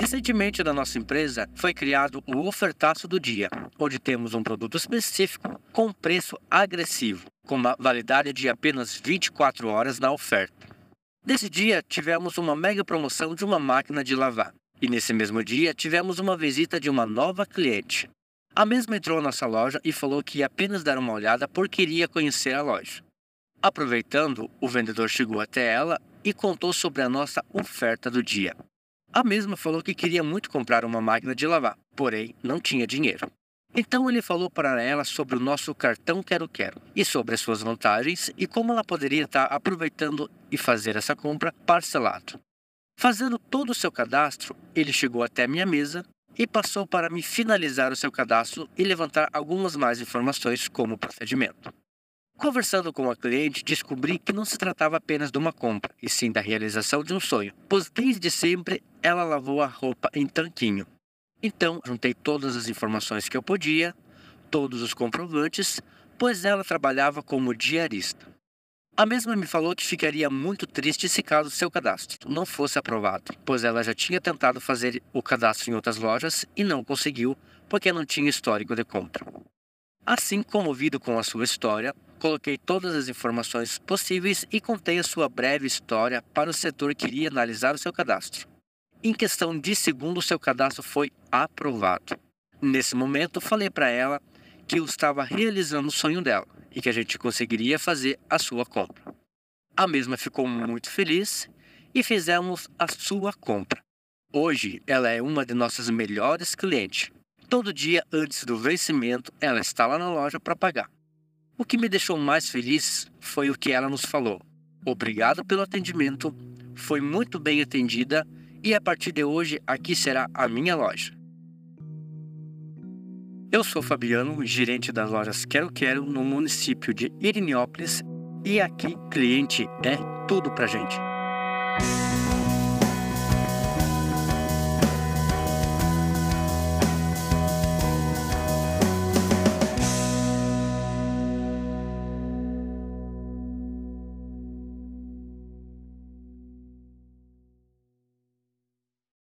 Recentemente, na nossa empresa, foi criado o ofertaço do dia, onde temos um produto específico com preço agressivo, com uma validade de apenas 24 horas na oferta. Nesse dia, tivemos uma mega promoção de uma máquina de lavar. E nesse mesmo dia, tivemos uma visita de uma nova cliente. A mesma entrou na nossa loja e falou que ia apenas dar uma olhada porque queria conhecer a loja. Aproveitando, o vendedor chegou até ela e contou sobre a nossa oferta do dia. A mesma falou que queria muito comprar uma máquina de lavar, porém não tinha dinheiro. Então ele falou para ela sobre o nosso cartão Quero Quero e sobre as suas vantagens e como ela poderia estar aproveitando e fazer essa compra parcelado. Fazendo todo o seu cadastro, ele chegou até minha mesa e passou para me finalizar o seu cadastro e levantar algumas mais informações como procedimento. Conversando com a cliente, descobri que não se tratava apenas de uma compra, e sim da realização de um sonho, pois desde sempre ela lavou a roupa em tanquinho. Então, juntei todas as informações que eu podia, todos os comprovantes, pois ela trabalhava como diarista. A mesma me falou que ficaria muito triste se caso seu cadastro não fosse aprovado, pois ela já tinha tentado fazer o cadastro em outras lojas e não conseguiu porque não tinha histórico de compra. Assim, comovido com a sua história, coloquei todas as informações possíveis e contei a sua breve história para o setor que iria analisar o seu cadastro. Em questão de segundos, seu cadastro foi aprovado. Nesse momento, falei para ela que eu estava realizando o sonho dela e que a gente conseguiria fazer a sua compra. A mesma ficou muito feliz e fizemos a sua compra. Hoje, ela é uma de nossas melhores clientes. Todo dia antes do vencimento, ela está lá na loja para pagar. O que me deixou mais feliz foi o que ela nos falou. Obrigado pelo atendimento, foi muito bem atendida e a partir de hoje aqui será a minha loja. Eu sou Fabiano, gerente das lojas Quero Quero no município de Iriniópolis e aqui cliente é tudo pra gente.